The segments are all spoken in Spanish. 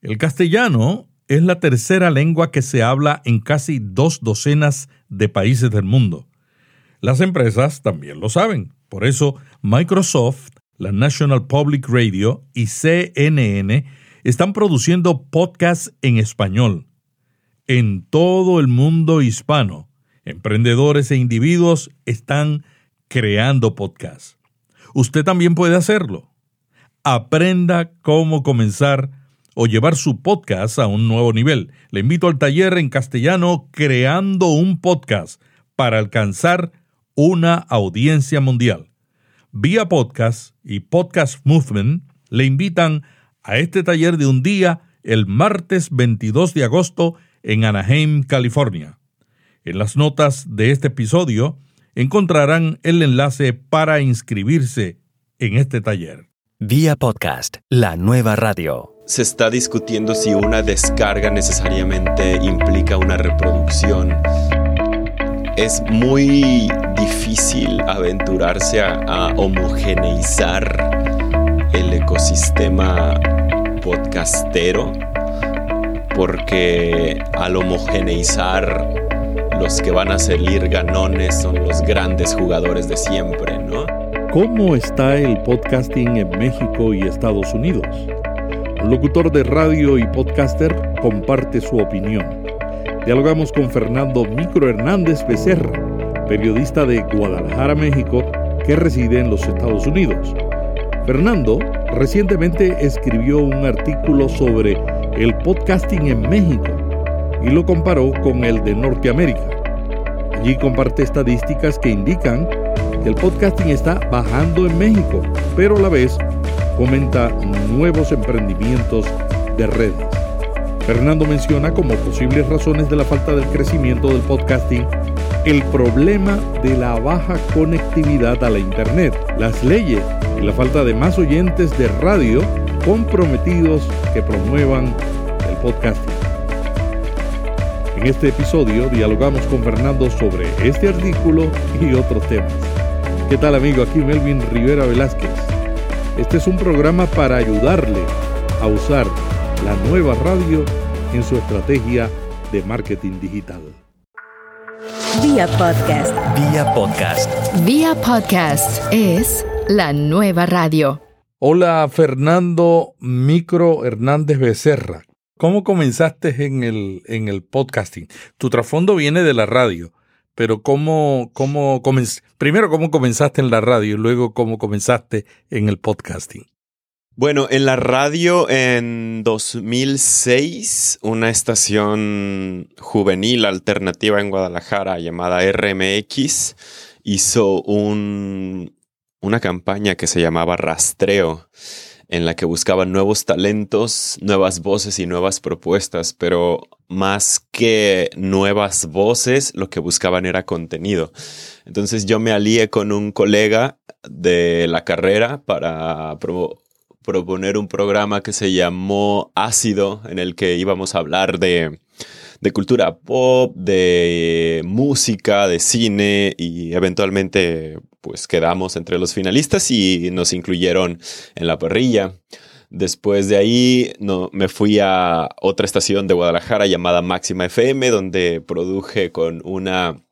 El castellano es la tercera lengua que se habla en casi dos docenas de países del mundo. Las empresas también lo saben. Por eso, Microsoft, la National Public Radio y CNN están produciendo podcasts en español. En todo el mundo hispano, emprendedores e individuos están creando podcasts. Usted también puede hacerlo. Aprenda cómo comenzar o llevar su podcast a un nuevo nivel. Le invito al taller en castellano Creando un podcast para alcanzar una audiencia mundial. Vía Podcast y Podcast Movement le invitan a este taller de un día el martes 22 de agosto en Anaheim, California. En las notas de este episodio encontrarán el enlace para inscribirse en este taller. Vía Podcast, la nueva radio se está discutiendo si una descarga necesariamente implica una reproducción. Es muy difícil aventurarse a, homogeneizar el ecosistema podcastero porque al homogeneizar los que van a salir ganones son los grandes jugadores de siempre, ¿no? ¿Cómo está el podcasting en México y Estados Unidos? Locutor de radio y podcaster, comparte su opinión. Dialogamos con Fernando Micro Hernández Becerra, periodista de Guadalajara, México, que reside en los Estados Unidos. Fernando recientemente escribió un artículo sobre el podcasting en México y lo comparó con el de Norteamérica. Allí comparte estadísticas que indican que el podcasting está bajando en México, pero a la vez comenta nuevos emprendimientos de redes. Fernando menciona como posibles razones de la falta del crecimiento del podcasting el problema de la baja conectividad a la Internet, las leyes y la falta de más oyentes de radio comprometidos que promuevan el podcasting. En este episodio dialogamos con Fernando sobre este artículo y otros temas. ¿Qué tal amigo? Aquí Melvin Rivera Velázquez. Este es un programa para ayudarle a usar la nueva radio en su estrategia de marketing digital. Vía podcast. Vía podcast. Vía podcast es la nueva radio. Hola Fernando Micro Hernández Becerra. ¿Cómo comenzaste en el, en el podcasting? Tu trasfondo viene de la radio, pero ¿cómo, cómo primero cómo comenzaste en la radio y luego cómo comenzaste en el podcasting? Bueno, en la radio en 2006, una estación juvenil alternativa en Guadalajara llamada RMX hizo un, una campaña que se llamaba Rastreo en la que buscaban nuevos talentos, nuevas voces y nuevas propuestas, pero más que nuevas voces, lo que buscaban era contenido. Entonces yo me alié con un colega de la carrera para proponer un programa que se llamó Ácido, en el que íbamos a hablar de de cultura pop, de música, de cine y eventualmente pues quedamos entre los finalistas y nos incluyeron en la parrilla. Después de ahí no, me fui a otra estación de Guadalajara llamada Máxima FM, donde produje con una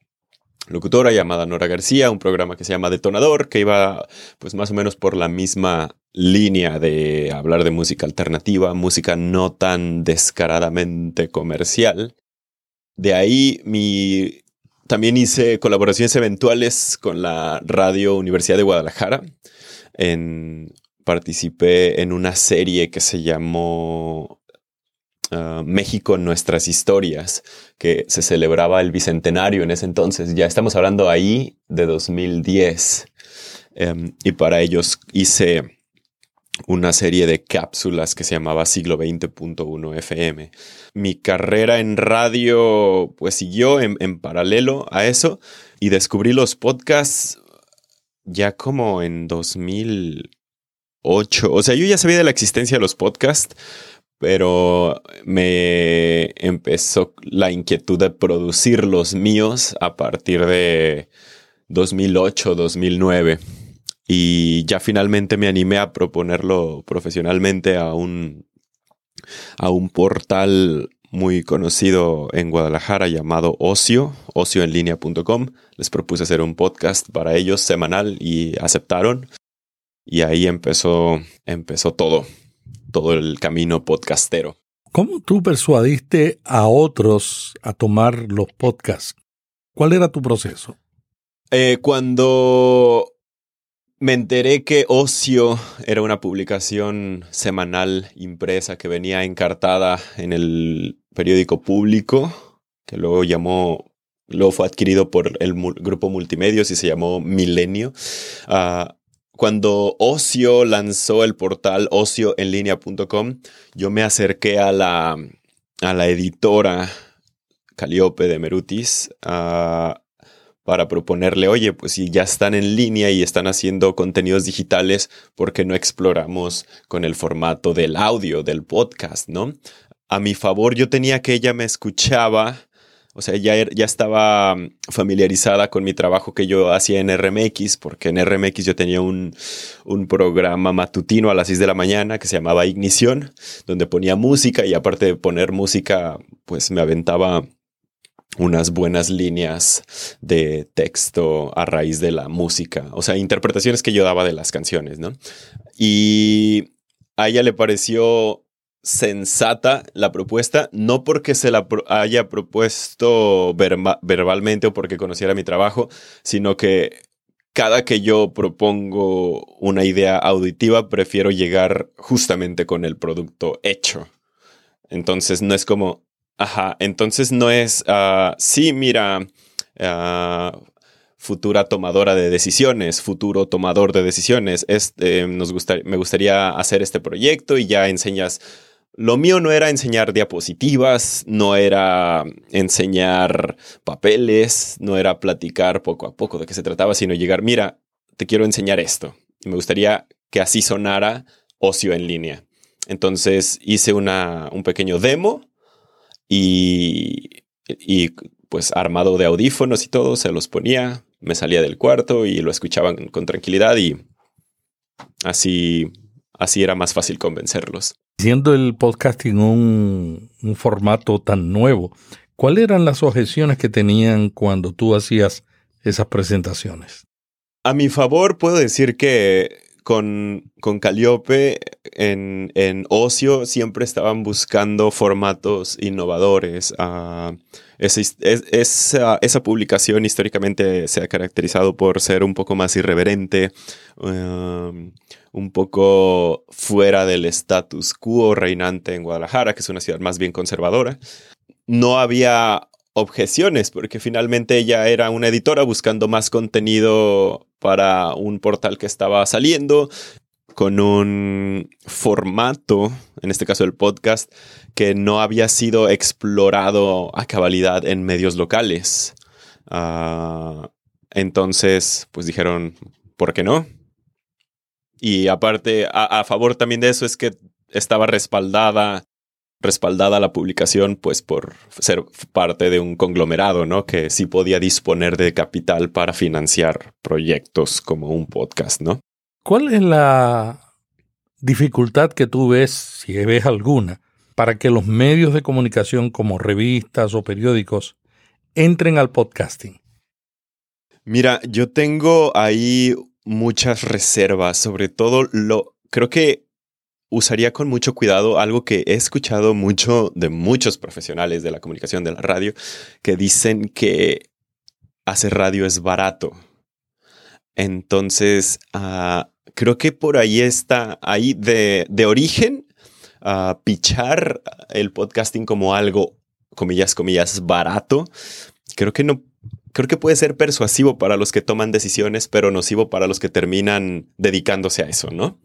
locutora llamada Nora García, un programa que se llama Detonador, que iba pues más o menos por la misma línea de hablar de música alternativa, música no tan descaradamente comercial. De ahí mi también hice colaboraciones eventuales con la Radio Universidad de Guadalajara. En, participé en una serie que se llamó uh, México Nuestras Historias, que se celebraba el bicentenario en ese entonces. Ya estamos hablando ahí de 2010. Em, y para ellos hice una serie de cápsulas que se llamaba Siglo 20.1 FM. Mi carrera en radio pues siguió en, en, paralelo a eso y descubrí los podcasts ya como en 2008. O sea, yo ya sabía de la existencia de los podcasts, pero me empezó la inquietud de producir los míos a partir de 2008, 2009 y ya finalmente me animé a proponerlo profesionalmente a un a un portal muy conocido en Guadalajara llamado Ocio, ocioenlinea.com. Les propuse hacer un podcast para ellos semanal y aceptaron. Y ahí empezó, empezó todo, todo el camino podcastero. ¿Cómo tú persuadiste a otros a tomar los podcasts? ¿Cuál era tu proceso? Eh, cuando me enteré que Ocio era una publicación semanal impresa que venía encartada en el periódico público, que luego llamó, luego fue adquirido por el grupo Multimedios y se llamó Milenio. Ah, cuando Ocio lanzó el portal ocioenlinea.com, yo me acerqué a la, a la editora Caliope de Merutis a para proponerle, oye, pues si ya están en línea y están haciendo contenidos digitales, ¿por qué no exploramos con el formato del audio, del podcast, no? A mi favor, yo tenía que ella me escuchaba, o sea, ya, er, ya estaba mm, familiarizada con mi trabajo que yo hacía en RMX, porque en RMX yo tenía un, un programa matutino a las 6 de la mañana que se llamaba Ignición, donde ponía música y aparte de poner música, pues me aventaba unas buenas líneas de texto a raíz de la música, o sea, interpretaciones que yo daba de las canciones, ¿no? Y a ella le pareció sensata la propuesta, no porque se la haya propuesto verbalmente o porque conociera mi trabajo, sino que cada que yo propongo una idea auditiva, prefiero llegar justamente con el producto hecho. Entonces no es como, Ajá, entonces no es, uh, sí, mira, uh, futura tomadora de decisiones, futuro tomador de decisiones, este, nos me gustaría hacer este proyecto y ya enseñas. Lo mío no era enseñar diapositivas, no era enseñar papeles, no era platicar poco a poco de qué se trataba, sino llegar, mira, te quiero enseñar esto. Y me gustaría que así sonara ocio en línea. Entonces hice una, un pequeño demo y, y pues armado de audífonos y todo, se los ponía, me salía del cuarto y lo escuchaban con tranquilidad y así, así era más fácil convencerlos. Siendo el podcasting un, un formato tan nuevo, ¿cuáles eran las objeciones que tenían cuando tú hacías esas presentaciones? A mi favor puedo decir que con, con Calliope en, en, Ocio siempre estaban buscando formatos innovadores. Uh, esa, esa, publicación históricamente se ha caracterizado por ser un poco más irreverente, um, un poco fuera del status quo reinante en Guadalajara, que es una ciudad más bien conservadora. No había objeciones, porque finalmente ella era una editora buscando más contenido para un portal que estaba saliendo con un formato, en este caso el podcast, que no había sido explorado a cabalidad en medios locales. Ah, entonces, pues dijeron, ¿por qué no? Y aparte, a, favor también de eso es que estaba respaldada respaldada la publicación pues por ser parte de un conglomerado, ¿no? Que sí podía disponer de capital para financiar proyectos como un podcast, ¿no? ¿Cuál es la dificultad que tú ves, si ves alguna, para que los medios de comunicación como revistas o periódicos entren al podcasting? Mira, yo tengo ahí muchas reservas, sobre todo lo creo que usaría con mucho cuidado algo que he escuchado mucho de muchos profesionales de la comunicación de la radio que dicen que hacer radio es barato. Entonces, ah, creo que por ahí está, ahí de, origen, uh, pichar el podcasting como algo, comillas, comillas, barato. Creo que no, creo que puede ser persuasivo para los que toman decisiones, pero nocivo para los que terminan dedicándose a eso, ¿no?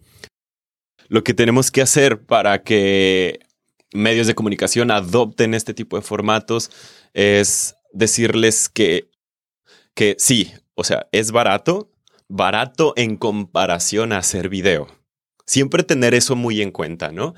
Lo que tenemos que hacer para que medios de comunicación adopten este tipo de formatos es decirles que, que sí, o sea, es barato, barato en comparación a hacer video. Siempre tener eso muy en cuenta, ¿no?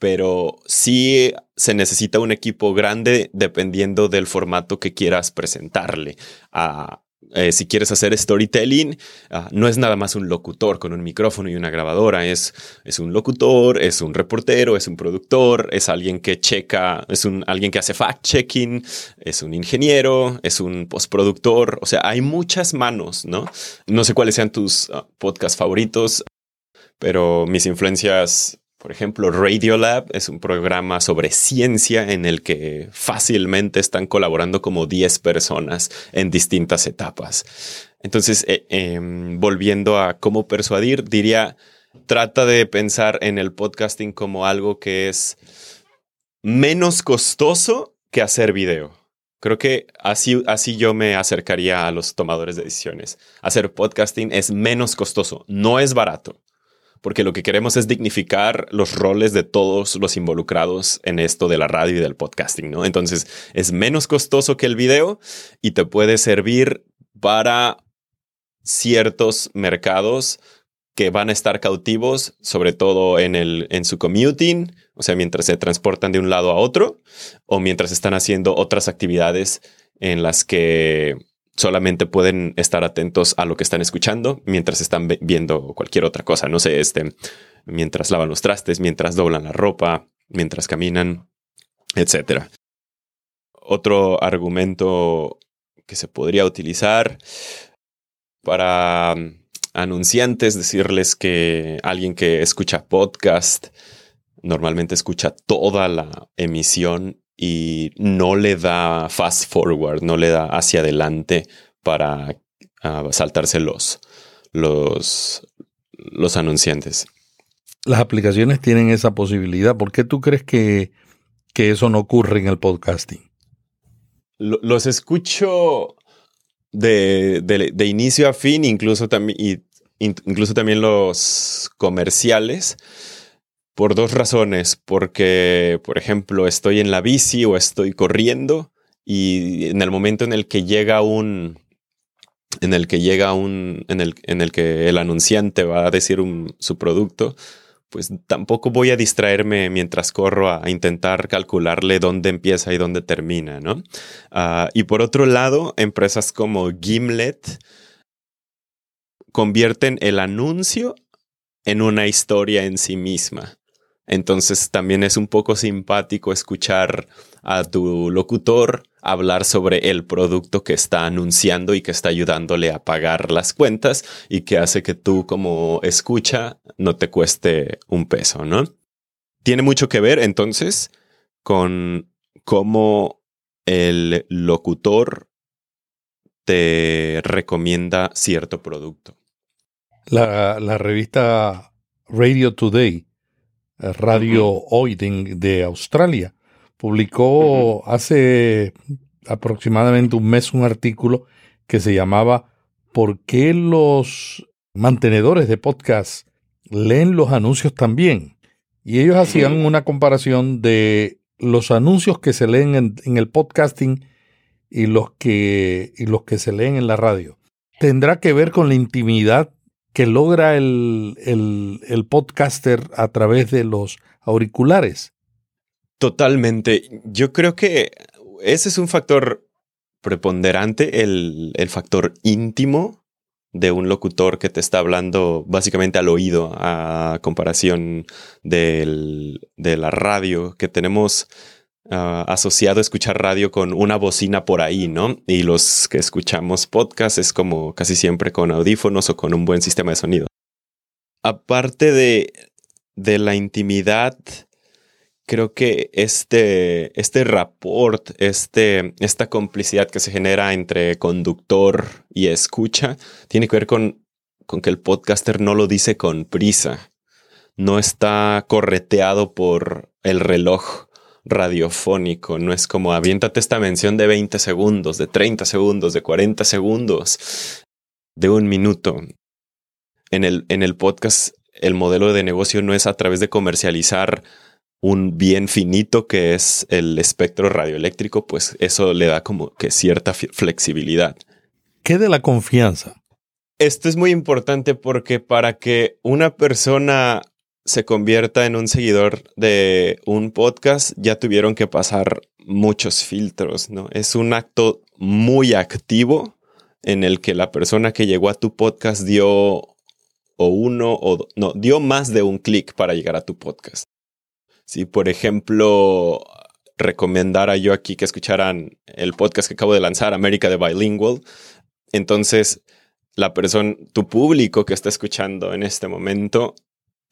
Pero sí se necesita un equipo grande dependiendo del formato que quieras presentarle a, eh, si quieres hacer storytelling, ah, no es nada más un locutor con un micrófono y una grabadora, es, es un locutor, es un reportero, es un productor, es alguien que checa, es un, alguien que hace fact-checking, es un ingeniero, es un postproductor, o sea, hay muchas manos, ¿no? No sé cuáles sean tus uh, podcasts favoritos, pero mis influencias por ejemplo, Radiolab es un programa sobre ciencia en el que fácilmente están colaborando como 10 personas en distintas etapas. Entonces, eh, em, volviendo a cómo persuadir, diría, trata de pensar en el podcasting como algo que es menos costoso que hacer video. Creo que así, así yo me acercaría a los tomadores de decisiones. Hacer podcasting es menos costoso, no es barato porque lo que queremos es dignificar los roles de todos los involucrados en esto de la radio y del podcasting, ¿no? Entonces es menos costoso que el video y te puede servir para ciertos mercados que van a estar cautivos, sobre todo en, el, en su commuting, o sea, mientras se transportan de un lado a otro o mientras están haciendo otras actividades en las que solamente pueden estar atentos a lo que están escuchando mientras están viendo cualquier otra cosa. No sé, este, mientras lavan los trastes, mientras doblan la ropa, mientras caminan, etc. Otro argumento que se podría utilizar para um, anunciantes, decirles que alguien que escucha podcast normalmente escucha toda la emisión y no le da fast forward, no le da hacia adelante para ah, saltarse los, los, los anunciantes. Las aplicaciones tienen esa posibilidad. ¿Por qué tú crees que, eso no ocurre en el podcasting? Los escucho de, de, inicio a fin, incluso, también incluso también los comerciales por dos razones. Porque, por ejemplo, estoy en la bici o estoy corriendo y en el momento en el que llega un, en el que llega un, en el, en el que el anunciante va a decir su producto, pues tampoco voy a distraerme mientras corro a, intentar calcularle dónde empieza y dónde termina, ¿no? Ah, y por otro lado, empresas como Gimlet convierten el anuncio en una historia en sí misma. Entonces también es un poco simpático escuchar a tu locutor hablar sobre el producto que está anunciando y que está ayudándole a pagar las cuentas y que hace que tú como escucha no te cueste un peso, ¿no? Tiene mucho que ver entonces con cómo el locutor te recomienda cierto producto. La, la revista Radio Today Radio Hoy de, Australia. Publicó hace aproximadamente un mes un artículo que se llamaba ¿Por qué los mantenedores de podcast leen los anuncios también? Y ellos hacían una comparación de los anuncios que se leen en, el podcasting y los, que, y los que se leen en la radio. ¿Tendrá que ver con la intimidad que logra el, el, podcaster a través de los auriculares. Totalmente. Yo creo que ese es un factor preponderante, el, el, factor íntimo de un locutor que te está hablando básicamente al oído a comparación del, de la radio que tenemos Ah, asociado escuchar radio con una bocina por ahí, ¿no? Y los que escuchamos podcast es como casi siempre con audífonos o con un buen sistema de sonido. Aparte de, de la intimidad, creo que este, este rapport, este, esta complicidad que se genera entre conductor y escucha, tiene que ver con, con que el podcaster no lo dice con prisa, no está correteado por el reloj radiofónico, no es como aviéntate esta mención de 20 segundos, de 30 segundos, de 40 segundos, de un minuto. En el, en el podcast, el modelo de negocio no es a través de comercializar un bien finito que es el espectro radioeléctrico, pues eso le da como que cierta flexibilidad. ¿Qué de la confianza? Esto es muy importante porque para que una persona se convierta en un seguidor de un podcast, ya tuvieron que pasar muchos filtros, ¿no? Es un acto muy activo en el que la persona que llegó a tu podcast dio o uno o no, dio más de un clic para llegar a tu podcast. Si, por ejemplo, recomendara yo aquí que escucharan el podcast que acabo de lanzar, América de Bilingual, entonces la persona, tu público que está escuchando en este momento,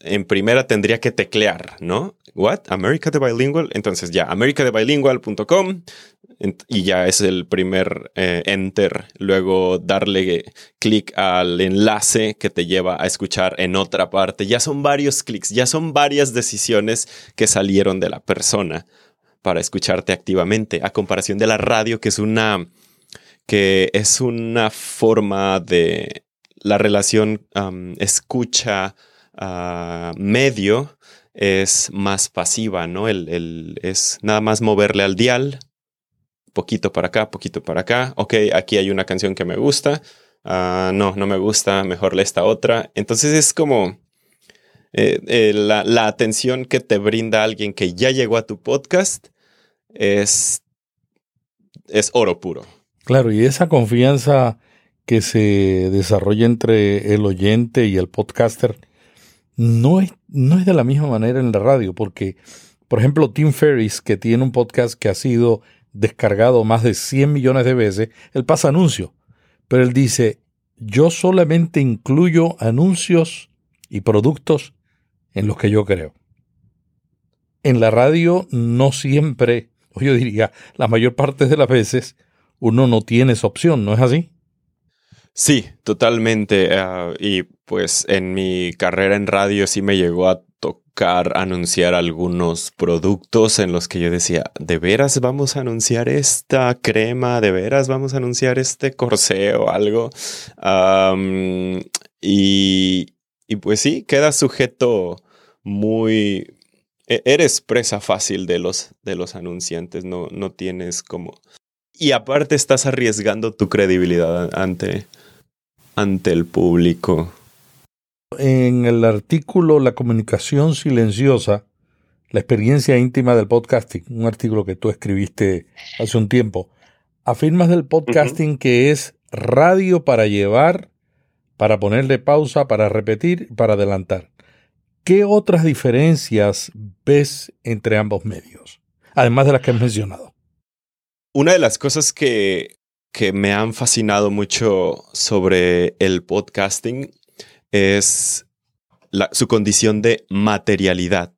en primera tendría que teclear, ¿no? What? America de Bilingual. Entonces ya, americadebilingual.com y ya es el primer eh, enter. Luego darle clic al enlace que te lleva a escuchar en otra parte. Ya son varios clics, ya son varias decisiones que salieron de la persona para escucharte activamente, a comparación de la radio, que es una que es una forma de la relación escucha ah, medio es más pasiva, ¿no? El, es nada más moverle al dial, poquito para acá, poquito para acá. Ok, aquí hay una canción que me gusta. Ah, no, no me gusta, mejor le esta otra. Entonces es como eh, eh, la, la, atención que te brinda alguien que ya llegó a tu podcast es, es oro puro. Claro, y esa confianza que se desarrolla entre el oyente y el podcaster no es, no es de la misma manera en la radio, porque, por ejemplo, Tim Ferris, que tiene un podcast que ha sido descargado más de 100 millones de veces, él pasa anuncio, pero él dice, yo solamente incluyo anuncios y productos en los que yo creo. En la radio no siempre, o yo diría, la mayor parte de las veces, uno no tiene esa opción, ¿no es así? Sí, totalmente. Ah, y pues en mi carrera en radio sí me llegó a tocar anunciar algunos productos en los que yo decía, ¿de veras vamos a anunciar esta crema? ¿De veras vamos a anunciar este corsé o algo? y, y pues sí, queda sujeto muy... E-, eres presa fácil de los, de los anunciantes, no, no tienes como y aparte estás arriesgando tu credibilidad ante, ante el público. En el artículo La comunicación silenciosa, la experiencia íntima del podcasting, un artículo que tú escribiste hace un tiempo, afirmas del podcasting que es radio para llevar, para ponerle pausa, para repetir, para adelantar. ¿Qué otras diferencias ves entre ambos medios? Además de las que has mencionado. Una de las cosas que, que me han fascinado mucho sobre el podcasting es su condición de materialidad,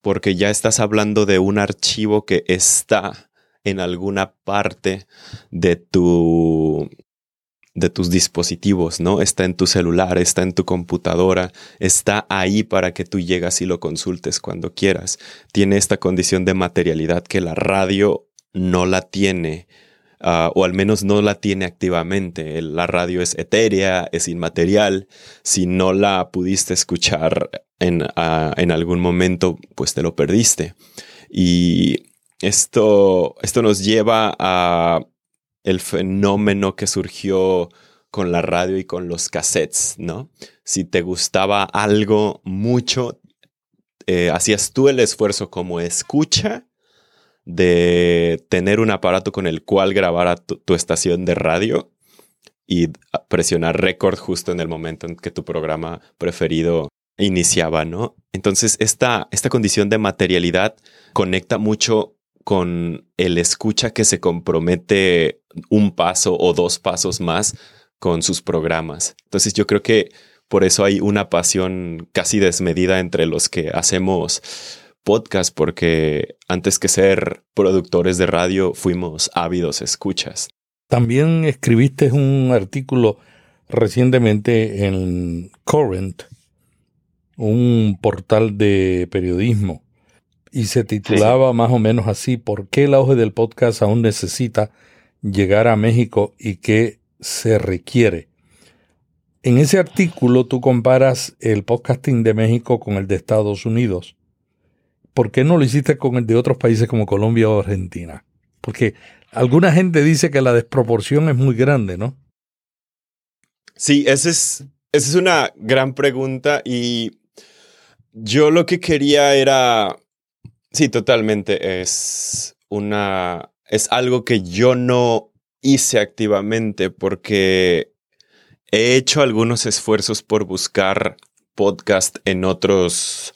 porque ya estás hablando de un archivo que está en alguna parte de tu de tus dispositivos, ¿no? Está en tu celular, está en tu computadora, está ahí para que tú llegas y lo consultes cuando quieras. Tiene esta condición de materialidad que la radio no la tiene, ah, o al menos no la tiene activamente. La radio es etérea, es inmaterial. Si no la pudiste escuchar en, ah, en algún momento, pues te lo perdiste. Y esto, esto nos lleva a el fenómeno que surgió con la radio y con los cassettes, ¿no? Si te gustaba algo mucho, eh, hacías tú el esfuerzo como escucha de tener un aparato con el cual grabar a tu, estación de radio y presionar record justo en el momento en que tu programa preferido iniciaba, ¿no? Entonces, esta, esta condición de materialidad conecta mucho con el escucha que se compromete un paso o dos pasos más con sus programas. Entonces, yo creo que por eso hay una pasión casi desmedida entre los que hacemos podcast porque antes que ser productores de radio fuimos ávidos escuchas. También escribiste un artículo recientemente en Current, un portal de periodismo, y se titulaba más o menos así, ¿por qué el auge del podcast aún necesita llegar a México y qué se requiere? En ese artículo tú comparas el podcasting de México con el de Estados Unidos ¿por qué no lo hiciste con el de otros países como Colombia o Argentina? Porque alguna gente dice que la desproporción es muy grande, ¿no? Sí, esa es, esa es una gran pregunta y yo lo que quería era, sí, totalmente, es una, es algo que yo no hice activamente porque he hecho algunos esfuerzos por buscar podcast en otros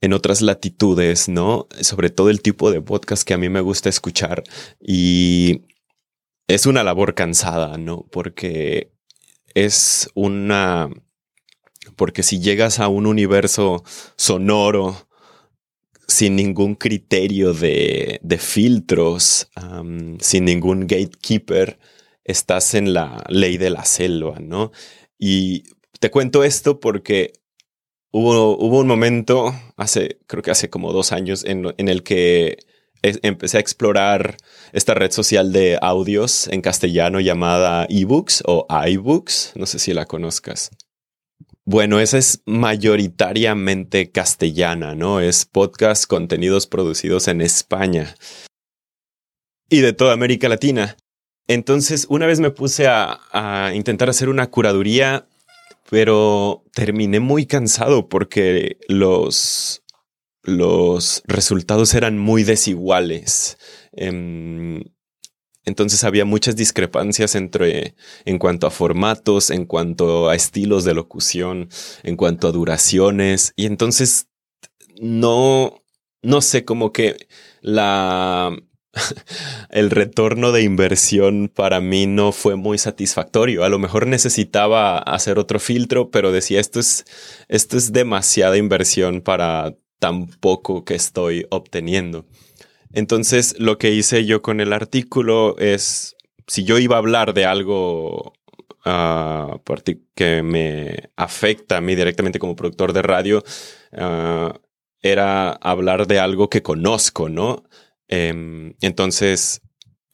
en otras latitudes, ¿no? Sobre todo el tipo de podcast que a mí me gusta escuchar y es una labor cansada, ¿no? Porque es una porque si llegas a un universo sonoro sin ningún criterio de, filtros, sin ningún gatekeeper, estás en la ley de la selva, ¿no? Y te cuento esto porque hubo, un momento, hace, creo que hace como dos años, en, en el que empecé a explorar esta red social de audios en castellano llamada eBooks o iBooks, no sé si la conozcas. Bueno, esa es mayoritariamente castellana, ¿no? Es podcast, contenidos producidos en España y de toda América Latina. Entonces, una vez me puse a, intentar hacer una curaduría, pero terminé muy cansado porque los, los resultados eran muy desiguales. Em, entonces había muchas discrepancias entre en cuanto a formatos, en cuanto a estilos de locución, en cuanto a duraciones. Y entonces no, no sé, como que la el retorno de inversión para mí no fue muy satisfactorio. A lo mejor necesitaba hacer otro filtro, pero decía esto es, esto es demasiada inversión para tan poco que estoy obteniendo. Entonces, lo que hice yo con el artículo es, si yo iba a hablar de algo uh, que me afecta a mí directamente como productor de radio, uh, era hablar de algo que conozco, ¿no? Um, entonces,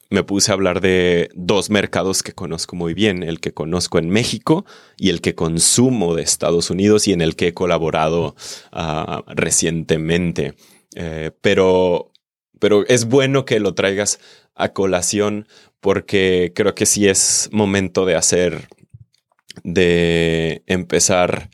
me puse a hablar de dos mercados que conozco muy bien, el que conozco en México y el que consumo de Estados Unidos y en el que he colaborado uh, recientemente. Eh, pero pero es bueno que lo traigas a colación porque creo que sí es momento de hacer, de empezar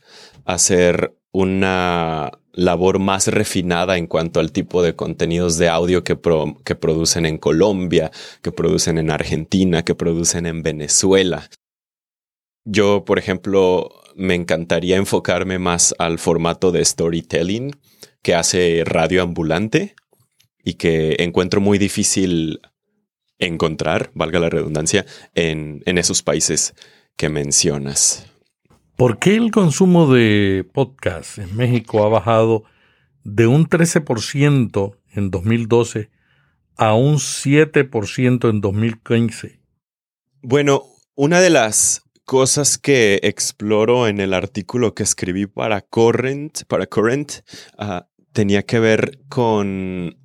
a hacer una labor más refinada en cuanto al tipo de contenidos de audio que, que producen en Colombia, que producen en Argentina, que producen en Venezuela. Yo, por ejemplo, me encantaría enfocarme más al formato de storytelling que hace Radio Ambulante y que encuentro muy difícil encontrar, valga la redundancia, en, esos países que mencionas. ¿Por qué el consumo de podcast en México ha bajado de un 13% en 2012 a un 7% en 2015? Bueno, una de las cosas que exploro en el artículo que escribí para Current, para Current ah, tenía que ver con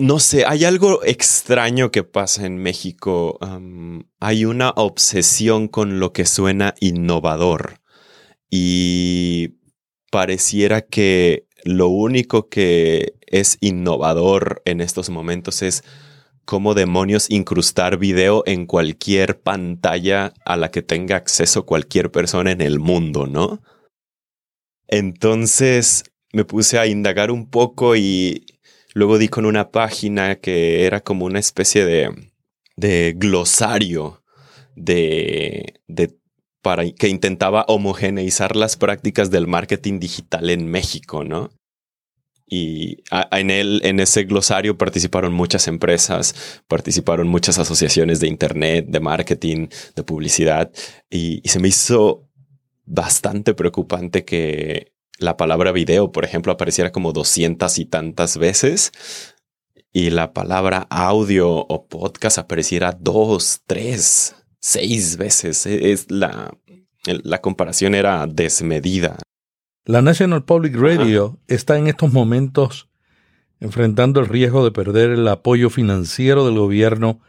no sé, hay algo extraño que pasa en México. hay una obsesión con lo que suena innovador y pareciera que lo único que es innovador en estos momentos es cómo demonios incrustar video en cualquier pantalla a la que tenga acceso cualquier persona en el mundo, ¿no? Entonces me puse a indagar un poco y Luego di con una página que era como una especie de, de glosario de, de, para, que intentaba homogeneizar las prácticas del marketing digital en México, ¿no? Y en, en ese glosario participaron muchas empresas, participaron muchas asociaciones de Internet, de marketing, de publicidad, y se me hizo bastante preocupante que la palabra video, por ejemplo, apareciera como doscientas y tantas veces y la palabra audio o podcast apareciera dos, tres, seis veces. E, es la, la comparación era desmedida. La National Public Radio está en estos momentos enfrentando el riesgo de perder el apoyo financiero del gobierno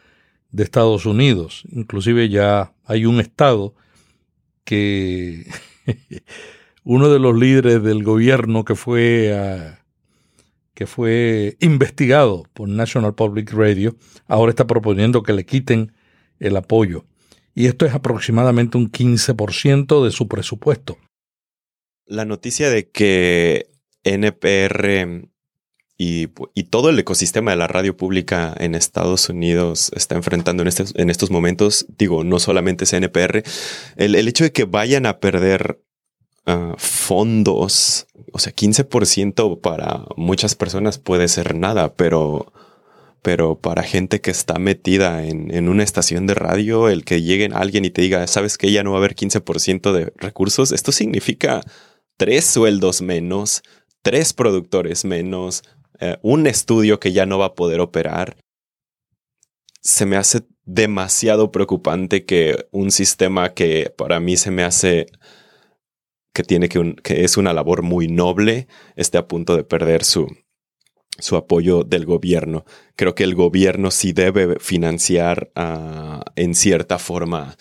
de Estados Unidos. Inclusive ya hay un estado que uno de los líderes del gobierno que fue, ah, que fue investigado por National Public Radio, ahora está proponiendo que le quiten el apoyo. Y esto es aproximadamente un 15% de su presupuesto. La noticia de que NPR y, todo el ecosistema de la radio pública en Estados Unidos está enfrentando en estos, en estos momentos, digo, no solamente CNPR, el, el hecho de que vayan a perder ah, fondos, o sea, 15% para muchas personas puede ser nada, pero, pero para gente que está metida en, en una estación de radio, el que llegue alguien y te diga, sabes que ya no va a haber 15% de recursos, esto significa tres sueldos menos, tres productores menos, eh, un estudio que ya no va a poder operar, se me hace demasiado preocupante que un sistema que para mí se me hace que tiene que, que es una labor muy noble esté a punto de perder su, su apoyo del gobierno. Creo que el gobierno sí debe financiar ah, en cierta forma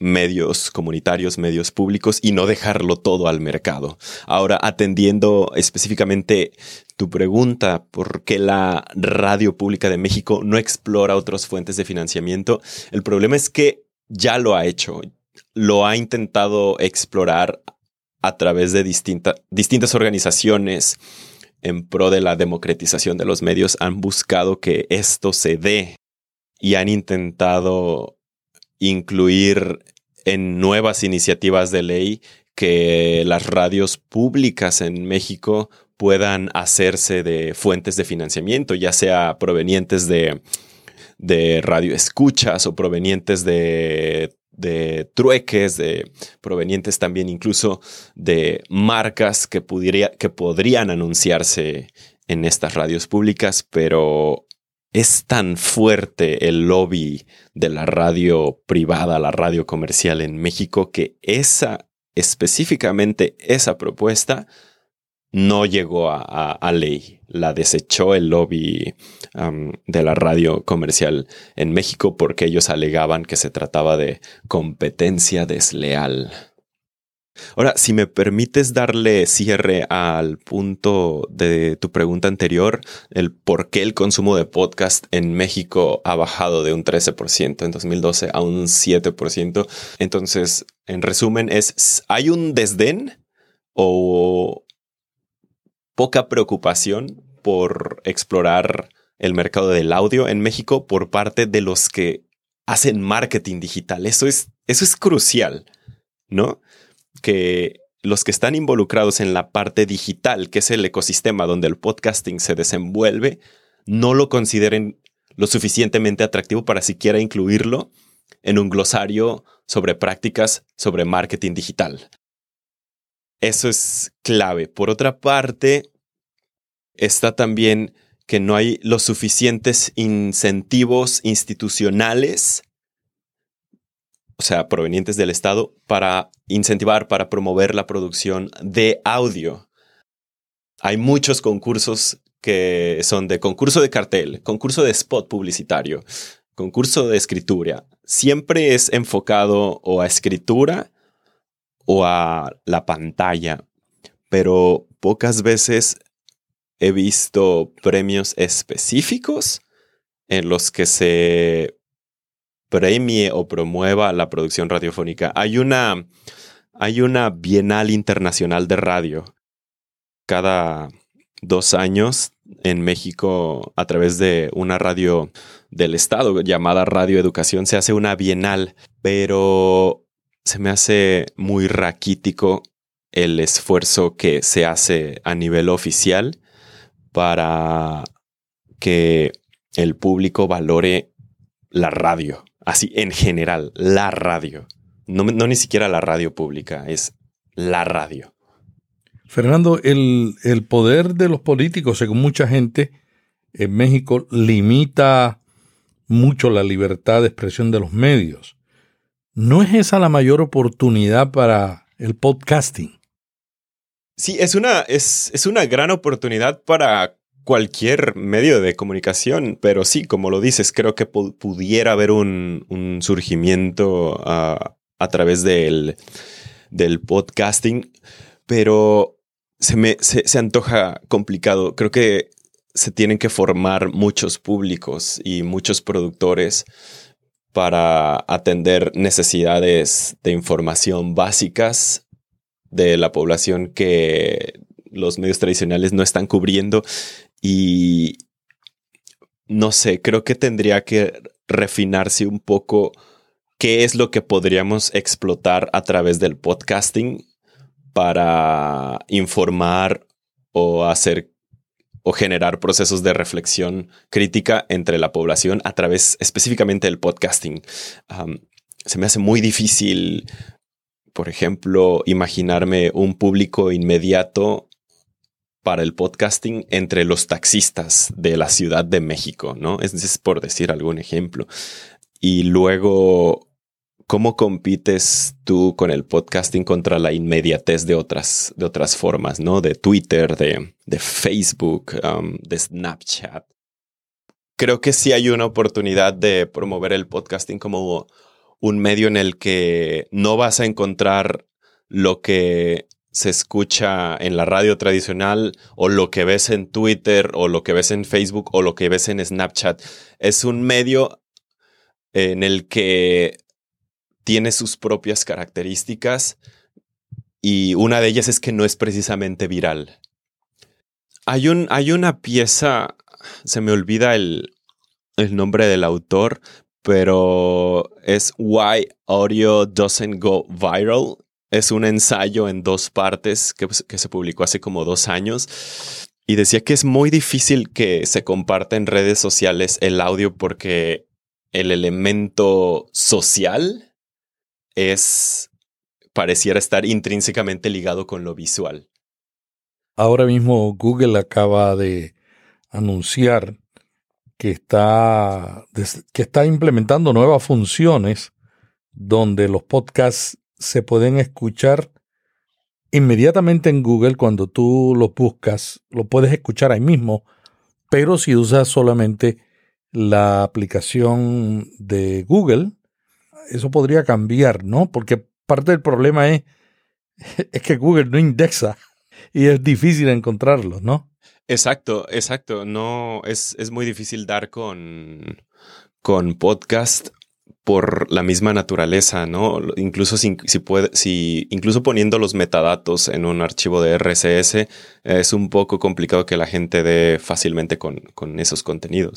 medios comunitarios, medios públicos y no dejarlo todo al mercado. Ahora, atendiendo específicamente tu pregunta, ¿por qué la radio pública de México no explora otras fuentes de financiamiento? El problema es que ya lo ha hecho, lo ha intentado explorar a través de distintas organizaciones en pro de la democratización de los medios, han buscado que esto se dé y han intentado incluir en nuevas iniciativas de ley que las radios públicas en México puedan hacerse de fuentes de financiamiento, ya sea provenientes de, de radioescuchas o provenientes de, de trueques, de provenientes también incluso de marcas que, que podrían anunciarse en estas radios públicas, pero es tan fuerte el lobby de la radio privada, la radio comercial en México, que esa, específicamente esa propuesta, no llegó a, ley. La desechó el lobby de la radio comercial en México porque ellos alegaban que se trataba de competencia desleal. Ahora, si me permites darle cierre al punto de tu pregunta anterior, el por qué el consumo de podcast en México ha bajado de un 13% en 2012 a un 7%. Entonces, en resumen, es, ¿hay un desdén o poca preocupación por explorar el mercado del audio en México por parte de los que hacen marketing digital? Eso es, eso es crucial, ¿no? que los que están involucrados en la parte digital, que es el ecosistema donde el podcasting se desenvuelve, no lo consideren lo suficientemente atractivo para siquiera incluirlo en un glosario sobre prácticas sobre marketing digital. Eso es clave. Por otra parte, está también que no hay los suficientes incentivos institucionales o sea, provenientes del Estado, para incentivar, para promover la producción de audio. Hay muchos concursos que son de concurso de cartel, concurso de spot publicitario, concurso de escritura. Siempre es enfocado o a escritura o a la pantalla, pero pocas veces he visto premios específicos en los que se premie o promueva la producción radiofónica. Hay una, hay una Bienal Internacional de Radio cada dos años en México a través de una radio del Estado llamada Radio Educación. Se hace una bienal, pero se me hace muy raquítico el esfuerzo que se hace a nivel oficial para que el público valore la radio así en general, la radio. No, ni siquiera la radio pública, es la radio. Fernando, el, el, poder de los políticos, según mucha gente, en México limita mucho la libertad de expresión de los medios. ¿No es esa la mayor oportunidad para el podcasting? Sí, es una, es, es una gran oportunidad para cualquier medio de comunicación, pero sí, como lo dices, creo que pudiera haber un, surgimiento a través del, del, podcasting, pero se me se, antoja complicado. Creo que se tienen que formar muchos públicos y muchos productores para atender necesidades de información básicas de la población que los medios tradicionales no están cubriendo. Y no sé, creo que tendría que refinarse un poco qué es lo que podríamos explotar a través del podcasting para informar o hacer o generar procesos de reflexión crítica entre la población a través específicamente del podcasting. se me hace muy difícil, por ejemplo, imaginarme un público inmediato para el podcasting entre los taxistas de la Ciudad de México, ¿no? Es, por decir algún ejemplo. Y luego, ¿cómo compites tú con el podcasting contra la inmediatez de otras, de otras formas, ¿no? De Twitter, de, de Facebook, um, de Snapchat. Creo que sí hay una oportunidad de promover el podcasting como un medio en el que no vas a encontrar lo que se escucha en la radio tradicional o lo que ves en Twitter o lo que ves en Facebook o lo que ves en Snapchat. Es un medio en el que tiene sus propias características y una de ellas es que no es precisamente viral. Hay, un, hay una pieza, se me olvida el, el nombre del autor, pero es Why Audio Doesn't Go Viral es un ensayo en dos partes pues, que, se publicó hace como dos años y decía que es muy difícil que se comparta en redes sociales el audio porque el elemento social es pareciera estar intrínsecamente ligado con lo visual. Ahora mismo Google acaba de anunciar que está, que está implementando nuevas funciones donde los podcasts se pueden escuchar inmediatamente en Google cuando tú lo buscas, lo puedes escuchar ahí mismo, pero si usas solamente la aplicación de Google, eso podría cambiar, ¿no? Porque parte del problema es, es que Google no indexa y es difícil encontrarlo, ¿no? Exacto, exacto. No, es, es muy difícil dar con, con podcast por la misma naturaleza, ¿no? Incluso si, puede, si, incluso poniendo los metadatos en un archivo de RSS, es un poco complicado que la gente dé fácilmente con, con esos contenidos.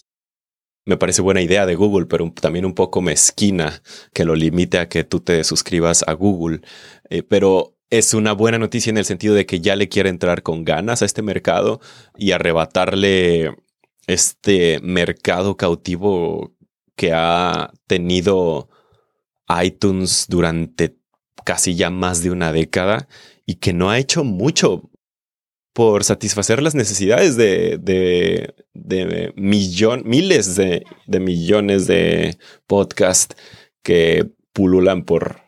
Me parece buena idea de Google, pero también un poco mezquina que lo limite a que tú te suscribas a Google. Eh, pero es una buena noticia en el sentido de que ya le quiere entrar con ganas a este mercado y arrebatarle este mercado cautivo que ha tenido iTunes durante casi ya más de una década y que no ha hecho mucho por satisfacer las necesidades de, de, de miles de, millones de podcasts que pululan por,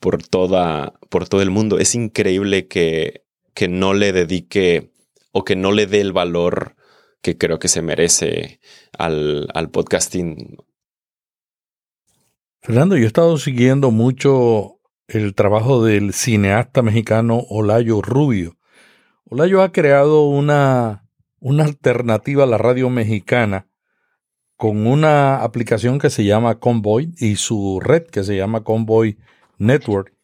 por, toda, por todo el mundo. Es increíble que, que no le dedique o que no le dé el valor que creo que se merece al, al podcasting Fernando, yo he estado siguiendo mucho el trabajo del cineasta mexicano Olayo Rubio. Olayo ha creado una, una alternativa a la radio mexicana con una aplicación que se llama Convoy y su red que se llama Convoy Network.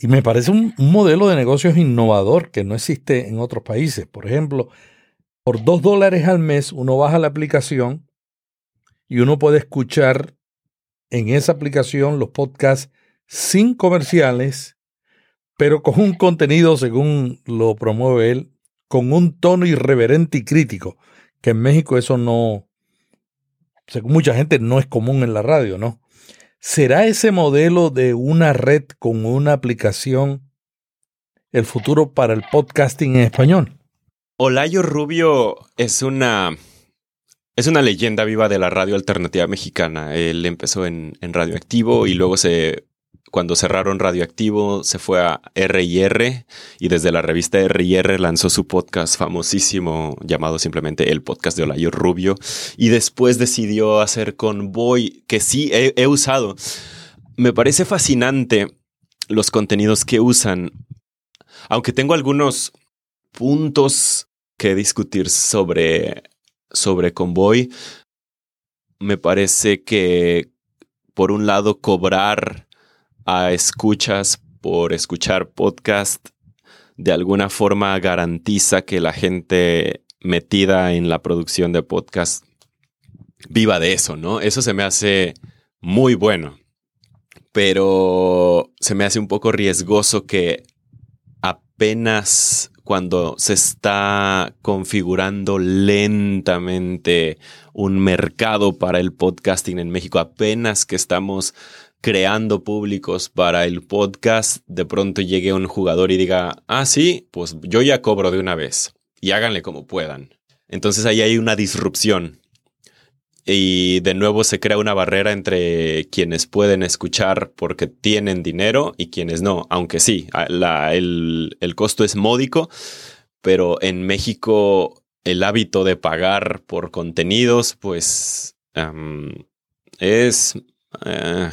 Y me parece un, un, modelo de negocios innovador que no existe en otros países. Por ejemplo, por dos dólares al mes uno baja la aplicación y uno puede escuchar en esa aplicación los podcasts sin comerciales, pero con un contenido, según lo promueve él, con un tono irreverente y crítico, que en México eso no, según mucha gente, no es común en la radio, ¿no? ¿Será ese modelo de una red con una aplicación el futuro para el podcasting en español? Olayo Rubio es una es una leyenda viva de la radio alternativa mexicana. Él empezó en, Radioactivo y luego se, cuando cerraron Radioactivo, se fue a R&R y desde la revista R&R lanzó su podcast famosísimo llamado simplemente El Podcast de Olayo Rubio y después decidió hacer Convoy, que sí he, usado. Me parece fascinante los contenidos que usan, aunque tengo algunos puntos que discutir sobre sobre Convoy, me parece que por un lado cobrar a escuchas por escuchar podcast de alguna forma garantiza que la gente metida en la producción de podcast viva de eso, ¿no? Eso se me hace muy bueno, pero se me hace un poco riesgoso que apenas cuando se está configurando lentamente un mercado para el podcasting en México, apenas que estamos creando públicos para el podcast, de pronto llegue un jugador y diga, ah, sí, pues yo ya cobro de una vez y háganle como puedan. Entonces ahí hay una disrupción y de nuevo se crea una barrera entre quienes pueden escuchar porque tienen dinero y quienes no, aunque sí, el, costo es módico, pero en México el hábito de pagar por contenidos pues es... Eh,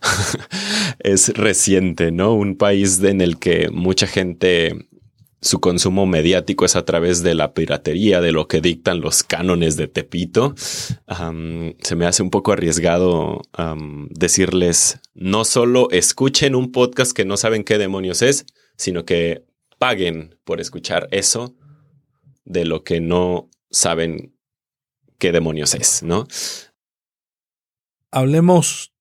es reciente, ¿no? Un país en el que mucha gente su consumo mediático es a través de la piratería, de lo que dictan los cánones de Tepito. se me hace un poco arriesgado decirles, no solo escuchen un podcast que no saben qué demonios es, sino que paguen por escuchar eso de lo que no saben qué demonios es, ¿no? Hablemos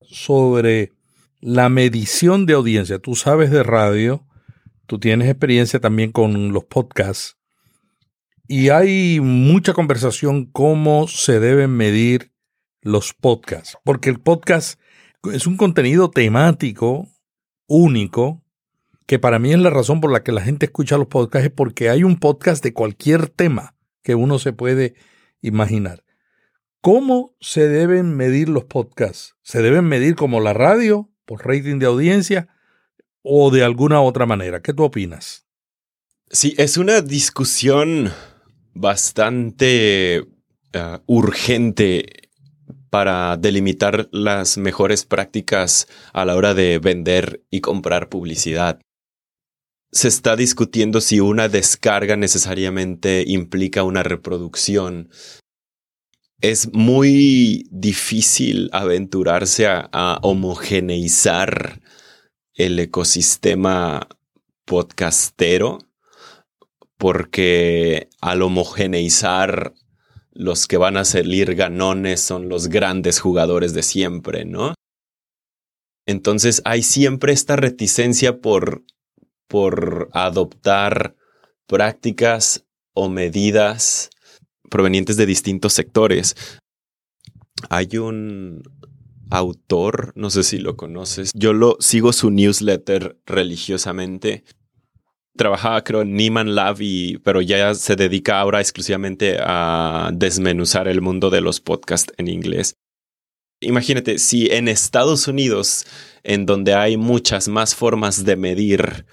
sobre la medición de audiencia. Tú sabes de radio Tú tienes experiencia también con los podcasts y hay mucha conversación cómo se deben medir los podcasts, porque el podcast es un contenido temático único, que para mí es la razón por la que la gente escucha los podcasts, es porque hay un podcast de cualquier tema que uno se puede imaginar. ¿Cómo se deben medir los podcasts? ¿Se deben medir como la radio, por rating de audiencia? o de alguna otra manera. ¿Qué tú opinas? Sí, es una discusión bastante eh, urgente para delimitar las mejores prácticas a la hora de vender y comprar publicidad. Se está discutiendo si una descarga necesariamente implica una reproducción. Es muy difícil aventurarse a homogeneizar el ecosistema podcastero, porque al homogeneizar los que van a salir ganones son los grandes jugadores de siempre, ¿no? Entonces hay siempre esta reticencia por, por adoptar prácticas o medidas provenientes de distintos sectores. Hay un, autor, no sé si lo conoces. Yo lo sigo su newsletter religiosamente. Trabajaba creo en Neiman Lab pero ya se dedica ahora exclusivamente a desmenuzar el mundo de los podcasts en inglés. Imagínate, si en Estados Unidos, en donde hay muchas más formas de medir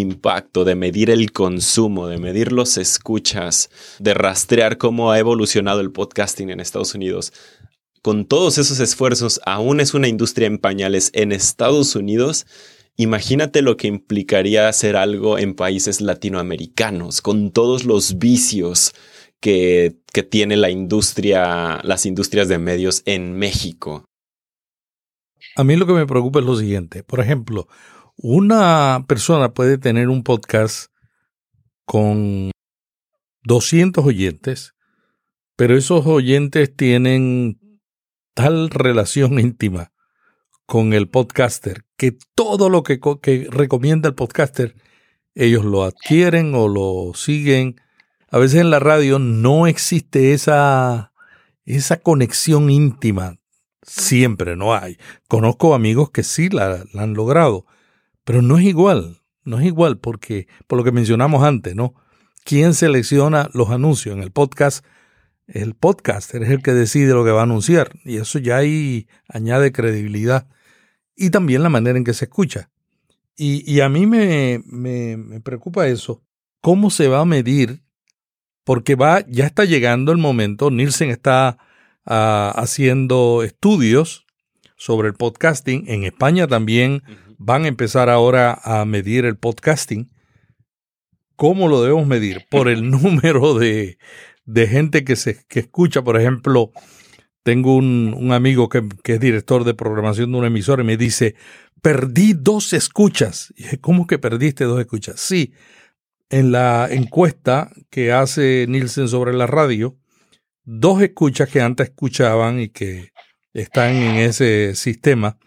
impacto, de medir el consumo, de medir los escuchas, de rastrear cómo ha evolucionado el podcasting en Estados Unidos, con todos esos esfuerzos aún es una industria en pañales en Estados Unidos, imagínate lo que implicaría hacer algo en países latinoamericanos, con todos los vicios que, que tiene la industria, las industrias de medios en México. A mí lo que me preocupa es lo siguiente. Por ejemplo, una persona puede tener un podcast con 200 oyentes, pero esos oyentes tienen tal relación íntima con el podcaster que todo lo que, recomienda el podcaster ellos lo adquieren o lo siguen. A veces en la radio no existe esa, esa conexión íntima. Siempre no hay. Conozco amigos que sí la, han logrado, pero no es igual. No es igual porque, por lo que mencionamos antes, ¿no? ¿Quién selecciona los anuncios? En el podcast el podcaster es el que decide lo que va a anunciar y eso ya ahí añade credibilidad y también la manera en que se escucha. Y, a mí me, me, preocupa eso. ¿Cómo se va a medir? Porque va, ya está llegando el momento, Nielsen está ah, haciendo estudios sobre el podcasting. En España también van a empezar ahora a medir el podcasting. ¿Cómo lo debemos medir? Por el número de, de gente que, se, que escucha, por ejemplo, tengo un, amigo que, es director de programación de una emisora y me dice, perdí dos escuchas. Y dije, ¿cómo que perdiste dos escuchas? Sí, en la encuesta que hace Nielsen sobre la radio, dos escuchas que antes escuchaban y que están en ese sistema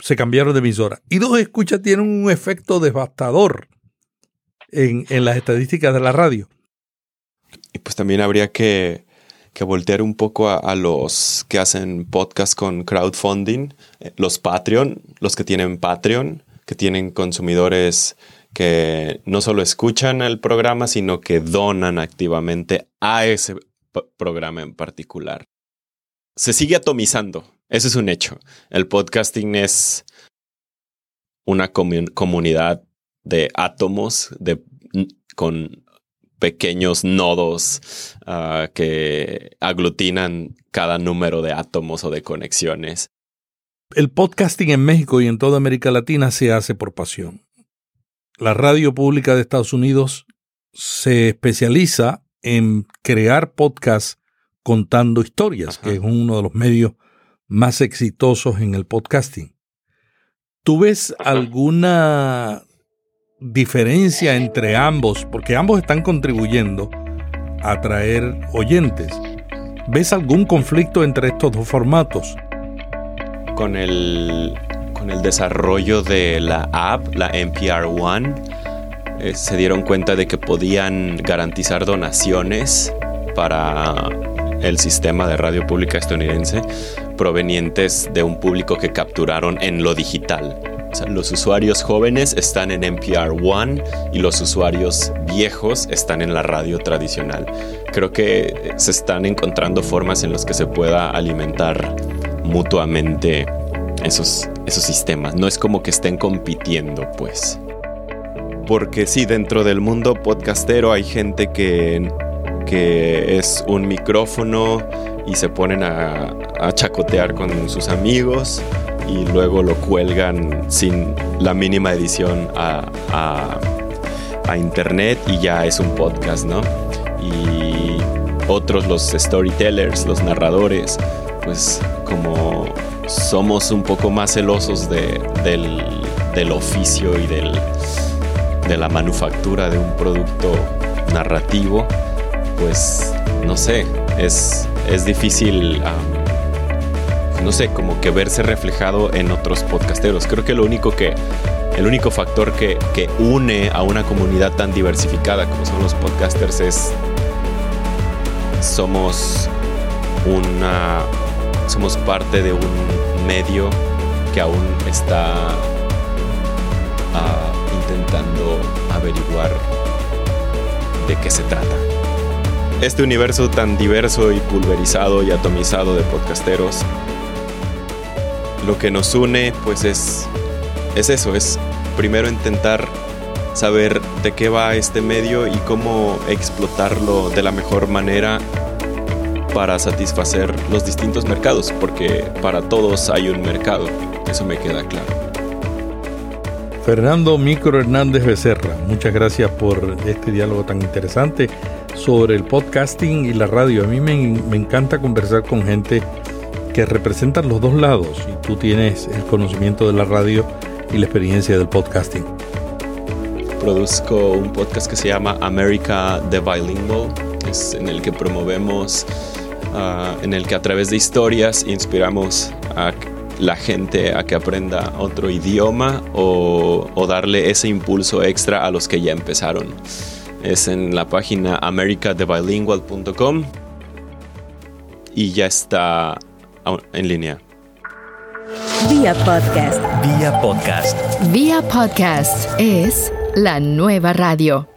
se cambiaron de emisora. Y dos escuchas tienen un efecto devastador en, las estadísticas de la radio. Y pues también habría que, voltear un poco a, los que hacen podcast con crowdfunding, eh, los Patreon, los que tienen Patreon, que tienen consumidores que no solo escuchan el programa, sino que donan activamente a ese programa en particular. Se sigue atomizando, ese es un hecho. El podcasting es una comunidad de átomos de, con pequeños nodos ah, que aglutinan cada número de átomos o de conexiones. El podcasting en México y en toda América Latina se hace por pasión. La radio pública de Estados Unidos se especializa en crear podcasts contando historias, que es uno de los medios más exitosos en el podcasting. ¿Tú ves alguna diferencia entre ambos? Porque ambos están contribuyendo a atraer oyentes. ¿Ves algún conflicto entre estos dos formatos? Con el, con el desarrollo de la app, la NPR One, eh, se dieron cuenta de que podían garantizar donaciones para el sistema de radio pública estadounidense provenientes de un público que capturaron en lo digital. los usuarios jóvenes están en NPR One y los usuarios viejos están en la radio tradicional. Creo que se están encontrando formas en las que se pueda alimentar mutuamente esos, esos sistemas. No es como que estén compitiendo, pues. Porque sí, dentro del mundo podcastero hay gente que que es un micrófono y se ponen a, chacotear con sus amigos y luego lo cuelgan sin la mínima edición a, internet y ya es un podcast, ¿no? Y otros, los storytellers, los narradores, pues como somos un poco más celosos del, del oficio y del, de la manufactura de un producto narrativo, pues no sé, es, es difícil, no sé, como que verse reflejado en otros podcasteros. Creo que lo único que, el único factor que, une a una comunidad tan diversificada como son los podcasters es somos una somos parte de un medio que aún está ah, intentando averiguar de qué se trata este universo tan diverso y pulverizado y atomizado de podcasteros, lo que nos une pues es, es eso, es primero intentar saber de qué va este medio y cómo explotarlo de la mejor manera para satisfacer los distintos mercados, porque para todos hay un mercado, eso me queda claro. Fernando Micro Hernández Becerra, muchas gracias por este diálogo tan interesante sobre el podcasting y la radio. A mí me, encanta conversar con gente que representan los dos lados y tú tienes el conocimiento de la radio y la experiencia del podcasting. Produzco un podcast que se llama America the Bilingual, es en el que promovemos, ah, en el que a través de historias inspiramos a la gente a que aprenda otro idioma o, o darle ese impulso extra a los que ya empezaron es en la página americadebilingual.com y ya está en línea. Vía podcast. Vía podcast. Vía podcast es la nueva radio.